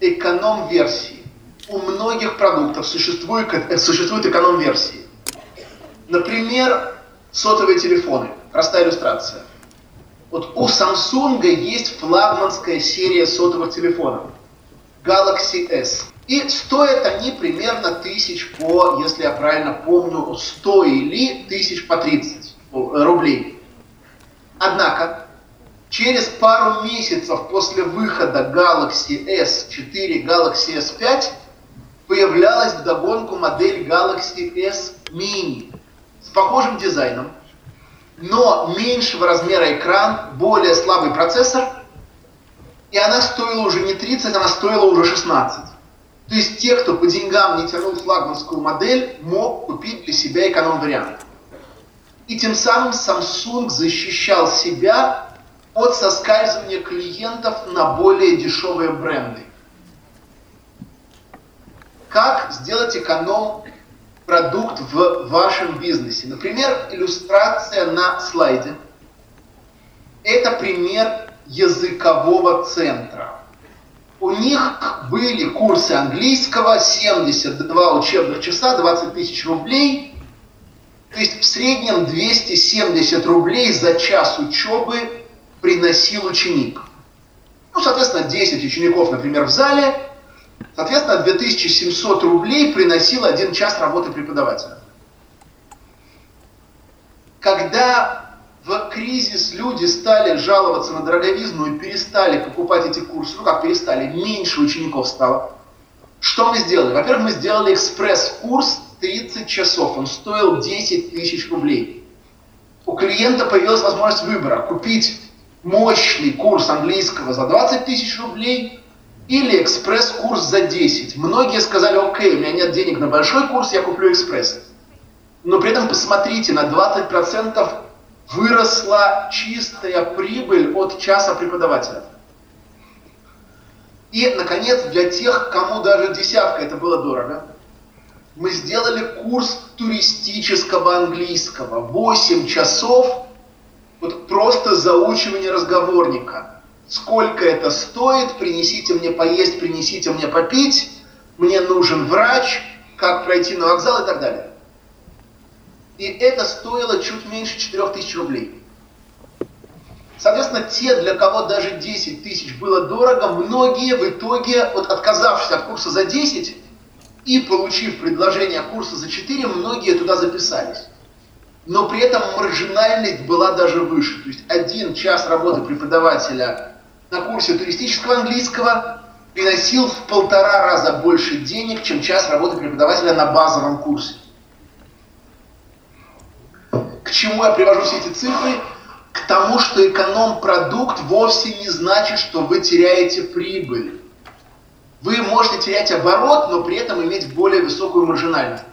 эконом-версии. У многих продуктов существуют, существуют эконом-версии. Например, сотовые телефоны. Простая иллюстрация. Вот у Samsung есть флагманская серия сотовых телефонов. Galaxy S. И стоят они примерно тысяч по, если я правильно помню, 100 или тысяч по 30 рублей. Через пару месяцев после выхода Galaxy S4, Galaxy S5 появлялась вдогонку модель Galaxy S Mini с похожим дизайном, но меньшего размера экран, более слабый процессор, и она стоила уже не 30, она стоила уже 16. То есть те, кто по деньгам не тянул флагманскую модель, мог купить для себя эконом-вариант. И тем самым Samsung защищал себя от соскальзывания клиентов на более дешевые бренды. Как сделать эконом продукт в вашем бизнесе. Например, иллюстрация на слайде. Это пример языкового центра. У них были курсы английского, 72 учебных часа, 20 тысяч рублей. То есть в среднем 270 рублей за час учебы приносил ученик. Ну, соответственно, 10 учеников, например, в зале, Соответственно, 2700 рублей приносил один час работы преподавателя. Когда в кризис люди стали жаловаться на дороговизну и перестали покупать эти курсы, ну как перестали, меньше учеников стало, что мы сделали? Во-первых, мы сделали экспресс-курс 30 часов, он стоил 10 тысяч рублей. У клиента появилась возможность выбора, купить мощный курс английского за 20 тысяч рублей или экспресс-курс за 10. Многие сказали, окей, у меня нет денег на большой курс, я куплю экспресс. Но при этом посмотрите, на 20% выросла чистая прибыль от часа преподавателя. И, наконец, для тех, кому даже десятка это было дорого, мы сделали курс туристического английского. 8 часов вот просто заучивание разговорника сколько это стоит, принесите мне поесть, принесите мне попить, мне нужен врач, как пройти на вокзал и так далее. И это стоило чуть меньше 4000 рублей. Соответственно, те, для кого даже 10 тысяч было дорого, многие в итоге, вот отказавшись от курса за 10 и получив предложение курса за 4, многие туда записались. Но при этом маржинальность была даже выше. То есть один час работы преподавателя на курсе туристического английского приносил в полтора раза больше денег, чем час работы преподавателя на базовом курсе. К чему я привожу все эти цифры? К тому, что эконом-продукт вовсе не значит, что вы теряете прибыль. Вы можете терять оборот, но при этом иметь более высокую маржинальность.